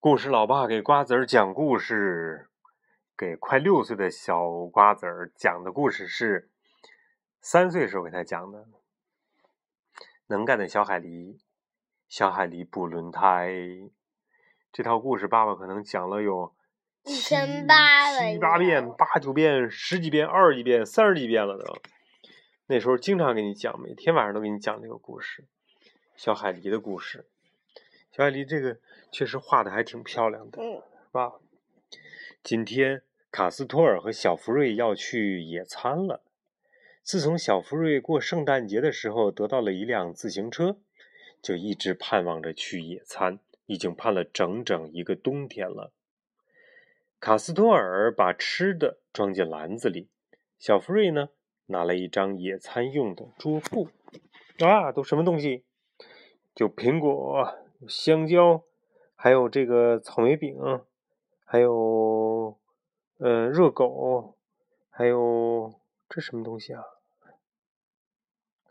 故事老爸给瓜子儿讲故事，给快六岁的小瓜子儿讲的故事是三岁时候给他讲的。能干的小海狸，小海狸补轮胎。这套故事爸爸可能讲了有一千八百七八遍、八九遍、十几遍、二十几遍、三十几遍了都。那时候经常给你讲，每天晚上都给你讲这个故事，小海狸的故事。小海狸这个确实画的还挺漂亮的，嗯，是吧？今天卡斯托尔和小福瑞要去野餐了。自从小福瑞过圣诞节的时候得到了一辆自行车，就一直盼望着去野餐，已经盼了整整一个冬天了。卡斯托尔把吃的装进篮子里，小福瑞呢拿了一张野餐用的桌布。啊，都什么东西？就苹果。香蕉，还有这个草莓饼，还有呃热狗，还有这什么东西啊？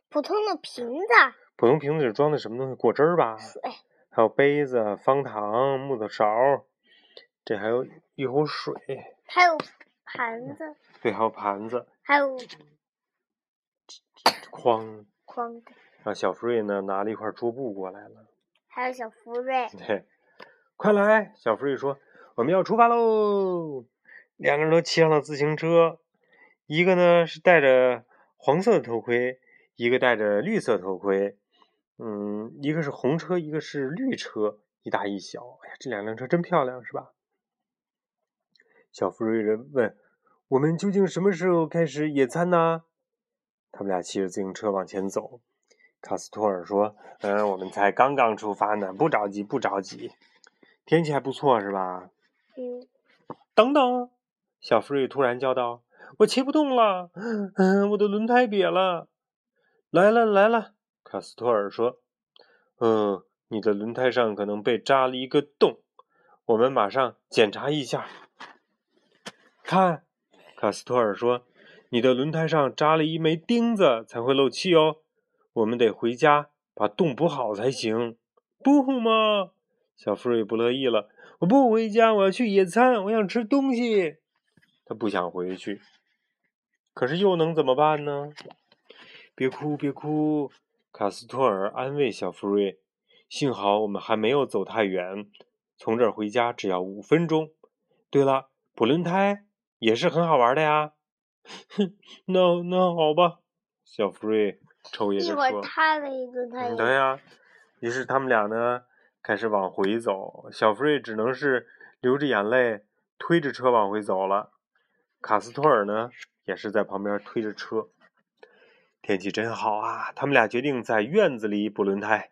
普通的瓶子。普通瓶子里装的什么东西？果汁儿吧。水。还有杯子、方糖、木头勺，这还有一壶水。还有盘子。对，还有盘子。还有筐。筐。然后小福瑞呢，拿了一块桌布过来了。还有小福瑞。对，快来！小福瑞说：“我们要出发喽！”两个人都骑上了自行车，一个呢是戴着黄色的头盔，一个戴着绿色头盔。嗯，一个是红车，一个是绿车，一大一小。哎呀，这两辆车真漂亮，是吧？小福瑞人问：“我们究竟什么时候开始野餐呢？”他们俩骑着自行车往前走。卡斯托尔说：“嗯，我们才刚刚出发呢，不着急，不着急。天气还不错，是吧？”“嗯。”“等等！”小福瑞突然叫道，“我骑不动了，嗯，我的轮胎瘪了。”“来了，来了！”卡斯托尔说，“嗯，你的轮胎上可能被扎了一个洞，我们马上检查一下。”“看！”卡斯托尔说，“你的轮胎上扎了一枚钉子，才会漏气哦。”我们得回家把洞补好才行，不嘛？小福瑞不乐意了。我不回家，我要去野餐，我想吃东西。他不想回去，可是又能怎么办呢？别哭，别哭，卡斯托尔安慰小福瑞。幸好我们还没有走太远，从这儿回家只要五分钟。对了，补轮胎也是很好玩的呀。哼，那那好吧，小福瑞。抽噎着说：“一会儿他的一个，他对呀。”于是他们俩呢开始往回走。小福瑞只能是流着眼泪推着车往回走了。卡斯托尔呢也是在旁边推着车。天气真好啊！他们俩决定在院子里补轮胎。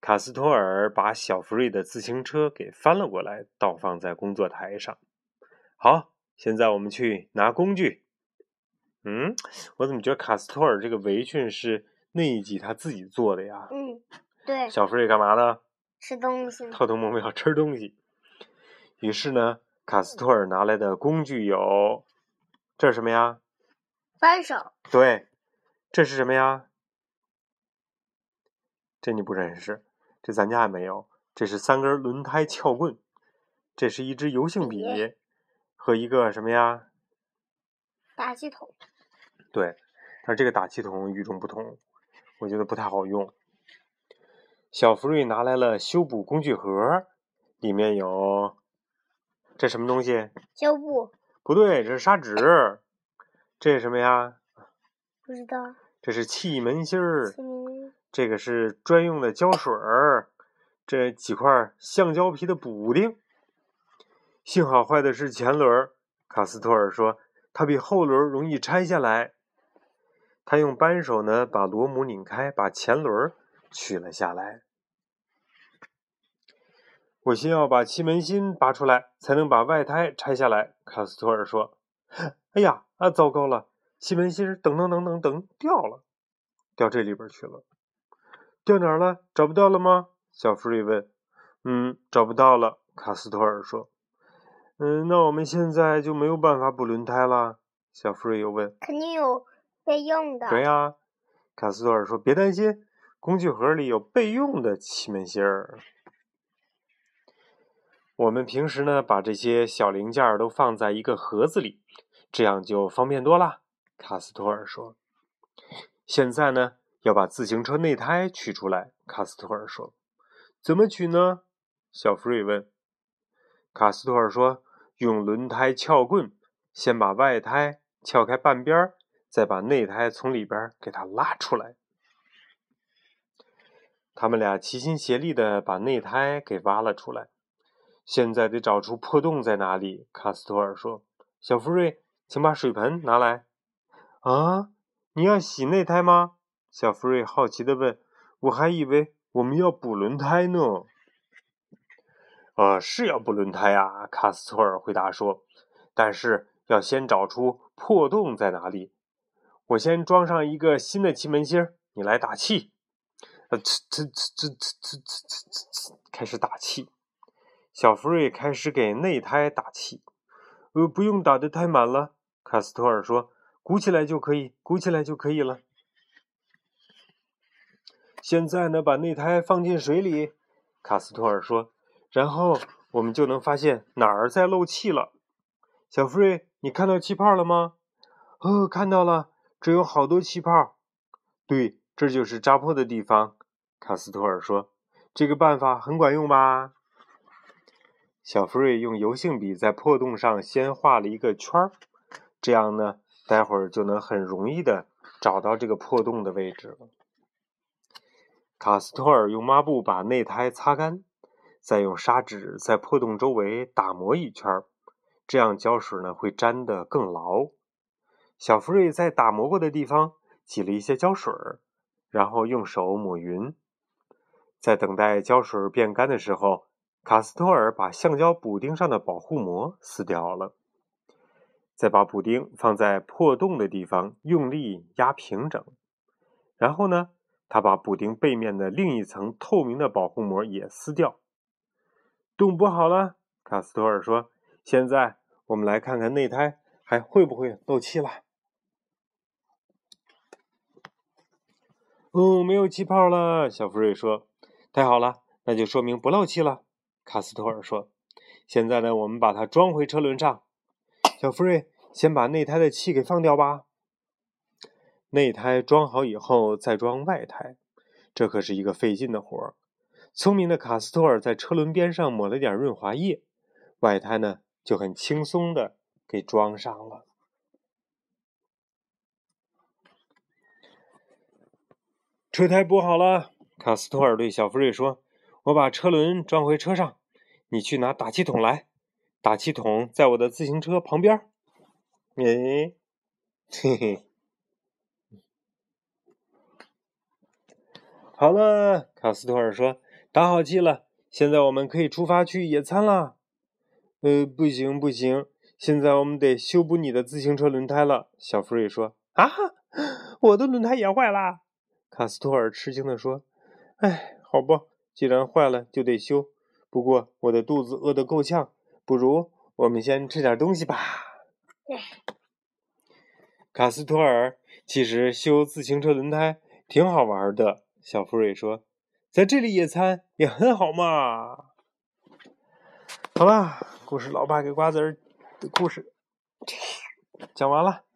卡斯托尔把小福瑞的自行车给翻了过来，倒放在工作台上。好，现在我们去拿工具。嗯，我怎么觉得卡斯托尔这个围裙是那一集他自己做的呀？嗯，对。小福瑞干嘛呢？吃东西。偷偷摸摸要吃东西。于是呢，卡斯托尔拿来的工具有，这是什么呀？扳手。对，这是什么呀？这你不认识，这咱家也没有。这是三根轮胎撬棍，这是一支油性笔和一个什么呀？打气筒，对，但是这个打气筒与众不同，我觉得不太好用。小福瑞拿来了修补工具盒，里面有这什么东西？胶布？不对，这是砂纸。这是什么呀？不知道。这是气门芯儿。这个是专用的胶水儿。这几块橡胶皮的补丁。幸好坏的是前轮，卡斯托尔说。它比后轮容易拆下来。他用扳手呢，把螺母拧开，把前轮取了下来。我先要把气门芯拔出来，才能把外胎拆下来。卡斯托尔说：“哎呀，啊，糟糕了！气门芯噔噔噔噔噔掉了，掉这里边去了。掉哪儿了？找不到了吗？”小福瑞问。“嗯，找不到了。”卡斯托尔说。嗯，那我们现在就没有办法补轮胎了。小福瑞又问：“肯定有备用的。”对呀，卡斯托尔说：“别担心，工具盒里有备用的气门芯儿。”我们平时呢，把这些小零件都放在一个盒子里，这样就方便多了。卡斯托尔说：“现在呢，要把自行车内胎取出来。”卡斯托尔说：“怎么取呢？”小福瑞问。卡斯托尔说：“用轮胎撬棍，先把外胎撬开半边，再把内胎从里边给它拉出来。”他们俩齐心协力的把内胎给挖了出来。现在得找出破洞在哪里，卡斯托尔说：“小福瑞，请把水盆拿来。”啊，你要洗内胎吗？小福瑞好奇的问。“我还以为我们要补轮胎呢。”“呃，是要补轮胎啊。”卡斯托尔回答说，“但是要先找出破洞在哪里。我先装上一个新的气门芯，你来打气。”“呃，呲呲呲呲呲呲呲呲，开始打气。”小福瑞开始给内胎打气，呃，不用打的太满了。卡斯托尔说：“鼓起来就可以，鼓起来就可以了。”现在呢，把内胎放进水里。卡斯托尔说：“然后我们就能发现哪儿在漏气了。”小福瑞，你看到气泡了吗？哦，看到了，这有好多气泡。对，这就是扎破的地方。卡斯托尔说：“这个办法很管用吧？”小福瑞用油性笔在破洞上先画了一个圈儿，这样呢，待会儿就能很容易的找到这个破洞的位置了。卡斯托尔用抹布把内胎擦干，再用砂纸在破洞周围打磨一圈，这样胶水呢会粘得更牢。小福瑞在打磨过的地方挤了一些胶水，然后用手抹匀。在等待胶水变干的时候。卡斯托尔把橡胶补丁上的保护膜撕掉了，再把补丁放在破洞的地方，用力压平整。然后呢，他把补丁背面的另一层透明的保护膜也撕掉。洞补好了，卡斯托尔说：“现在我们来看看内胎还会不会漏气了。”哦，没有气泡了，小福瑞说：“太好了，那就说明不漏气了。”卡斯托尔说：“现在呢，我们把它装回车轮上。小福瑞，先把内胎的气给放掉吧。内胎装好以后，再装外胎，这可是一个费劲的活儿。聪明的卡斯托尔在车轮边上抹了点润滑液，外胎呢就很轻松的给装上了。车胎补好了，卡斯托尔对小福瑞说：‘我把车轮装回车上。’”你去拿打气筒来，打气筒在我的自行车旁边。哎，嘿嘿，好了，卡斯托尔说：“打好气了，现在我们可以出发去野餐了。”呃，不行不行，现在我们得修补你的自行车轮胎了。”小福瑞说。“啊，我的轮胎也坏了。”卡斯托尔吃惊地说。“哎，好吧，既然坏了，就得修。”不过我的肚子饿得够呛，不如我们先吃点东西吧。卡斯托尔，其实修自行车轮胎挺好玩的。小福瑞说：“在这里野餐也很好嘛。”好啦，故事老爸给瓜子儿的故事讲完了。